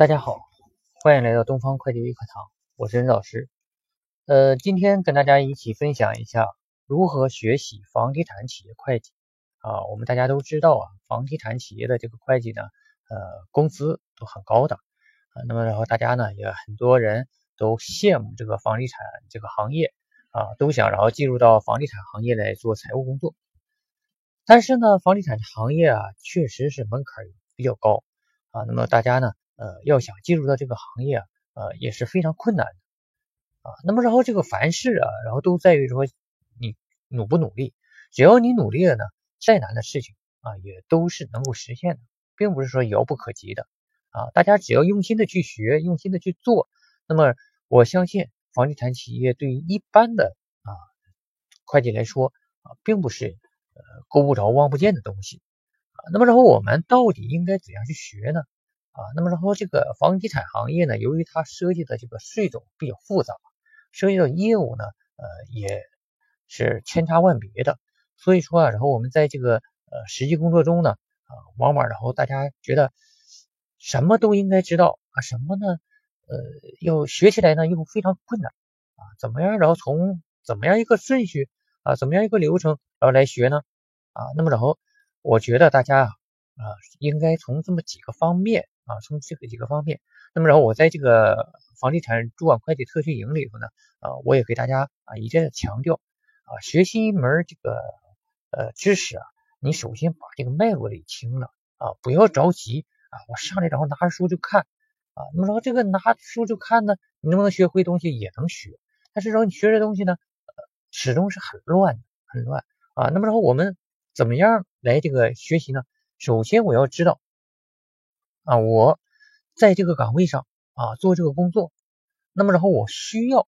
大家好，欢迎来到东方会计微课堂，我是任老师。呃，今天跟大家一起分享一下如何学习房地产企业会计啊。我们大家都知道啊，房地产企业的这个会计呢，呃，工资都很高的啊。那么然后大家呢，也很多人都羡慕这个房地产这个行业啊，都想然后进入到房地产行业来做财务工作。但是呢，房地产行业啊，确实是门槛比较高啊。那么大家呢？呃，要想进入到这个行业啊，呃，也是非常困难的啊。那么，然后这个凡事啊，然后都在于说你努不努力。只要你努力了呢，再难的事情啊，也都是能够实现的，并不是说遥不可及的啊。大家只要用心的去学，用心的去做，那么我相信房地产企业对于一般的啊会计来说啊，并不是呃够不着、望不见的东西啊。那么，然后我们到底应该怎样去学呢？啊，那么然后这个房地产行业呢，由于它涉及的这个税种比较复杂，涉及到业务呢，呃，也是千差万别的。所以说啊，然后我们在这个呃实际工作中呢，啊，往往然后大家觉得什么都应该知道啊，什么呢？呃，要学起来呢又非常困难啊，怎么样？然后从怎么样一个顺序啊，怎么样一个流程然后来学呢？啊，那么然后我觉得大家啊，啊，应该从这么几个方面。啊，从这个几个方面，那么然后我在这个房地产主管会计特训营里头呢，啊，我也给大家啊一再的强调，啊，学习一门这个呃知识啊，你首先把这个脉络理清了啊，不要着急啊，我上来然后拿着书就看啊，那么说这个拿书就看呢，你能不能学会东西也能学，但是说你学这东西呢，呃，始终是很乱很乱啊，那么然后我们怎么样来这个学习呢？首先我要知道。啊，我在这个岗位上啊做这个工作，那么然后我需要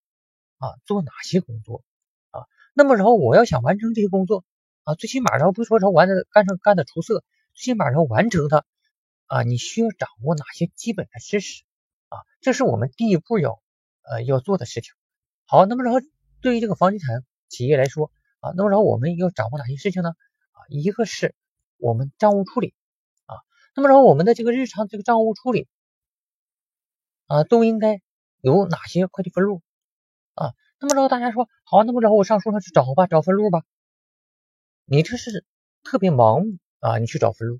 啊做哪些工作啊？那么然后我要想完成这些工作啊，最起码然后不说说完的干成干的出色，最起码要完成它啊，你需要掌握哪些基本的知识啊？这是我们第一步要呃要做的事情。好，那么然后对于这个房地产企业来说啊，那么然后我们要掌握哪些事情呢？啊，一个是我们账务处理。那么，然后我们的这个日常这个账务处理啊，都应该有哪些会计分录啊？那么，然后大家说好，那么然后我上书上去找吧，找分录吧。你这是特别盲目啊，你去找分录。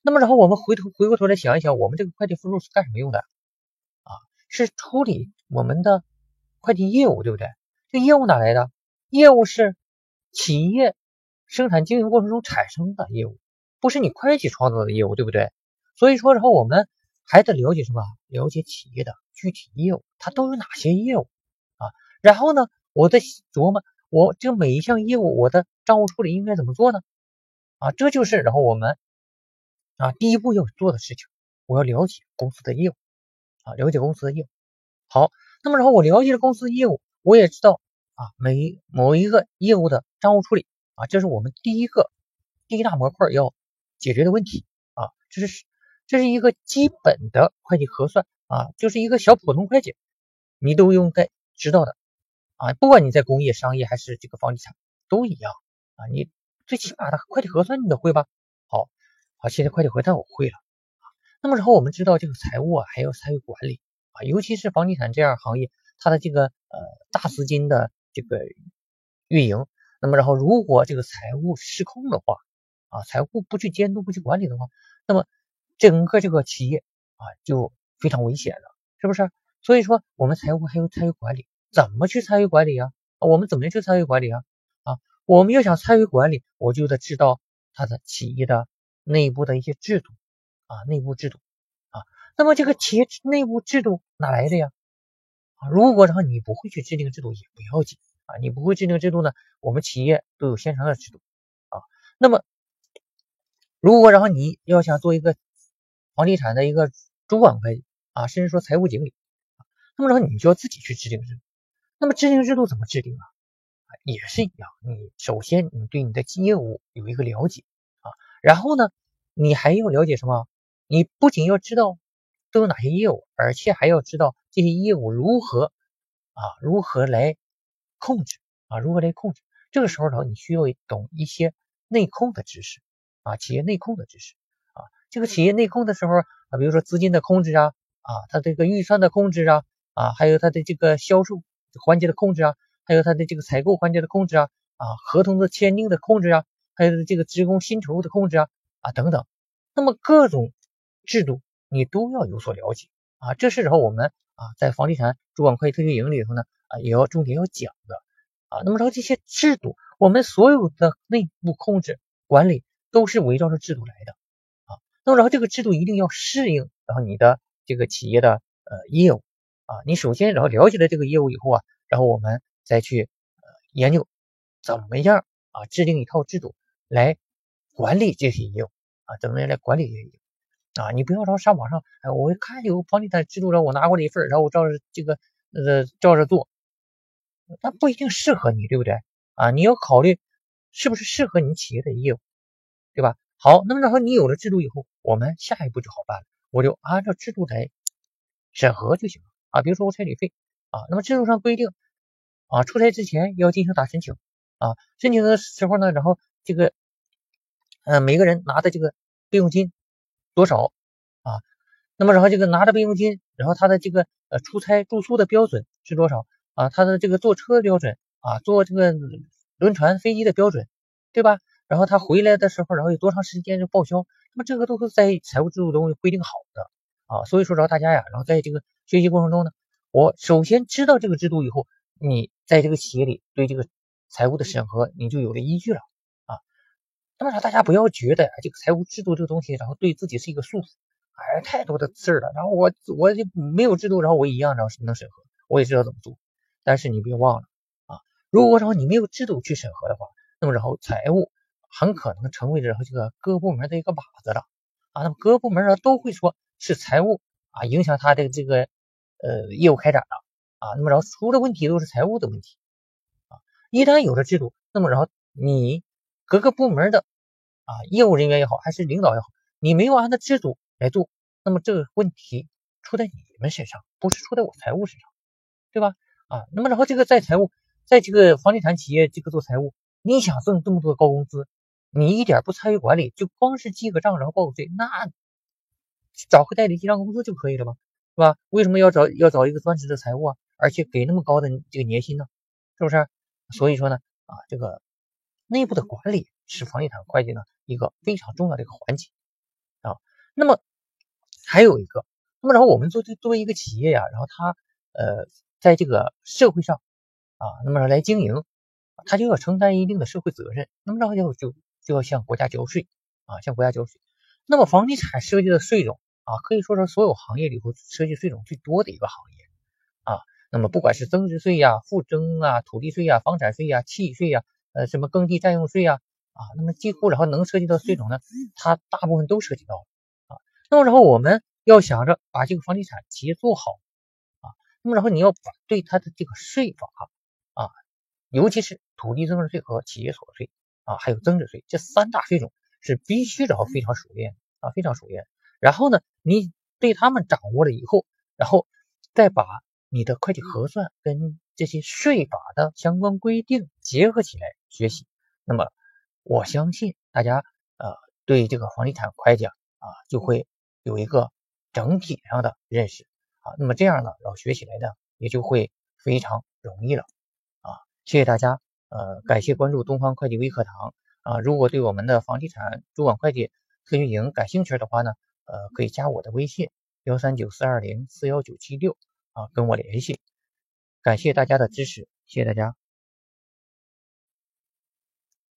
那么，然后我们回头回过头来想一想，我们这个会计分录是干什么用的啊？是处理我们的会计业务，对不对？这业务哪来的？业务是企业生产经营过程中产生的业务。不是你会计创造的业务，对不对？所以说，然后我们还得了解什么？了解企业的具体业务，它都有哪些业务啊？然后呢，我在琢磨，我这每一项业务，我的账务处理应该怎么做呢？啊，这就是然后我们啊第一步要做的事情，我要了解公司的业务啊，了解公司的业务。好，那么然后我了解了公司的业务，我也知道啊每一某一个业务的账务处理啊，这是我们第一个第一大模块要。解决的问题啊，这是这是一个基本的会计核算啊，就是一个小普通会计，你都应该知道的啊，不管你在工业、商业还是这个房地产都一样啊，你最起码的会计核算你得会吧？好，好，现在会计核算我会了。那么然后我们知道这个财务啊，还有财务管理啊，尤其是房地产这样行业，它的这个呃大资金的这个运营，那么然后如果这个财务失控的话。啊，财务不去监督、不去管理的话，那么整个这个企业啊就非常危险了，是不是？所以说，我们财务还有参与管理，怎么去参与管理呀？我们怎么去参与管理啊？啊，我们要想参与管理，我就得知道它的企业的内部的一些制度啊，内部制度啊。那么这个企业内部制度哪来的呀？啊，如果然后你不会去制定制度也不要紧啊，你不会制定制度呢，我们企业都有现成的制度啊。那么如果然后你要想做一个房地产的一个主管会计啊，甚至说财务经理那么然后你就要自己去制定制度。那么制定制度怎么制定啊？也是一样，你首先你对你的业务有一个了解啊，然后呢，你还要了解什么？你不仅要知道都有哪些业务，而且还要知道这些业务如何啊，如何来控制啊，如何来控制。这个时候呢，你需要懂一些内控的知识。啊，企业内控的知识啊，这个企业内控的时候啊，比如说资金的控制啊，啊，它这个预算的控制啊，啊，还有它的这个销售环节的控制啊，还有它的这个采购环节的控制啊，啊，合同的签订的控制啊，还有这个职工薪酬的控制啊，啊等等，那么各种制度你都要有所了解啊，这是然后我们啊在房地产主管会计特训营里头呢啊也要重点要讲的。啊，那么然后这些制度，我们所有的内部控制管理都是围绕着制度来的啊，那么然后这个制度一定要适应然后你的。这个企业的呃业务啊，你首先然后了解了这个业务以后啊，然后我们再去呃研究怎么样啊制定一套制度来管理这些业务啊，怎么样来管理这些业务啊？你不要说上网上哎，我一看有房地产制度了，我拿过来一份，然后我照着这个呃照着做，那不一定适合你，对不对啊？你要考虑是不是适合你企业的业务，对吧？好，那么然后你有了制度以后，我们下一步就好办了。我就按照制度来审核就行了啊。比如说我差旅费啊，那么制度上规定啊，出差之前要进行打申请啊，申请的时候呢，然后这个嗯，每个人拿的这个备用金多少啊？那么然后这个拿着备用金，然后他的这个呃出差住宿的标准是多少啊？他的这个坐车标准啊，坐这个轮船飞机的标准，对吧？然后他回来的时候，然后有多长时间就报销？那么这个都是在财务制度中规定好的啊。所以说，然后大家呀，然后在这个学习过程中呢，我首先知道这个制度以后，你在这个企业里对这个财务的审核，你就有了依据了啊。那么，大家不要觉得这个财务制度这个东西，然后对自己是一个束缚，哎，太多的事儿了。然后我我就没有制度，然后我一样然后是能审核，我也知道怎么做。但是你别忘了啊，如果说你没有制度去审核的话，那么然后财务。很可能成为然后这个各部门的一个靶子了啊，那么各部门呢都会说是财务啊影响他的这个呃业务开展了啊，那么然后出的问题都是财务的问题啊，一旦有了制度，那么然后你各个部门的啊业务人员也好，还是领导也好，你没有按照制度来做，那么这个问题出在你们身上，不是出在我财务身上，对吧？啊，那么然后这个在财务，在这个房地产企业这个做财务，你想挣这么多高工资？你一点不参与管理，就光是记个账然后报个税，那找个代理记账公司就可以了吗？是吧？为什么要找要找一个专职的财务啊？而且给那么高的这个年薪呢？是不是？所以说呢，啊，这个内部的管理是房地产会计呢一个非常重要的一个环节啊。那么还有一个，那么然后我们作作为一个企业呀，然后他呃在这个社会上啊，那么来经营，他就要承担一定的社会责任，那么然后就就。就要向国家交税啊，向国家交税。那么房地产涉及的税种啊，可以说是所有行业里头涉及税种最多的一个行业啊。那么不管是增值税呀、附征啊、土地税呀、房产税呀、契税呀、呃什么耕地占用税呀啊，那么几乎然后能涉及到税种呢，它大部分都涉及到了啊。那么然后我们要想着把这个房地产企业做好啊，那么然后你要把对它的这个税法啊，尤其是土地增值税和企业所得税。啊，还有增值税，这三大税种是必须然后非常熟练啊，非常熟练。然后呢，你对他们掌握了以后，然后再把你的会计核算跟这些税法的相关规定结合起来学习，那么我相信大家呃对这个房地产会计啊就会有一个整体上的认识啊。那么这样呢，然后学起来呢也就会非常容易了啊。谢谢大家。呃，感谢关注东方会计微课堂啊！如果对我们的房地产主管会计特训营感兴趣的话呢，呃，可以加我的微信幺三九四二零四幺九七六啊，跟我联系。感谢大家的支持，谢谢大家。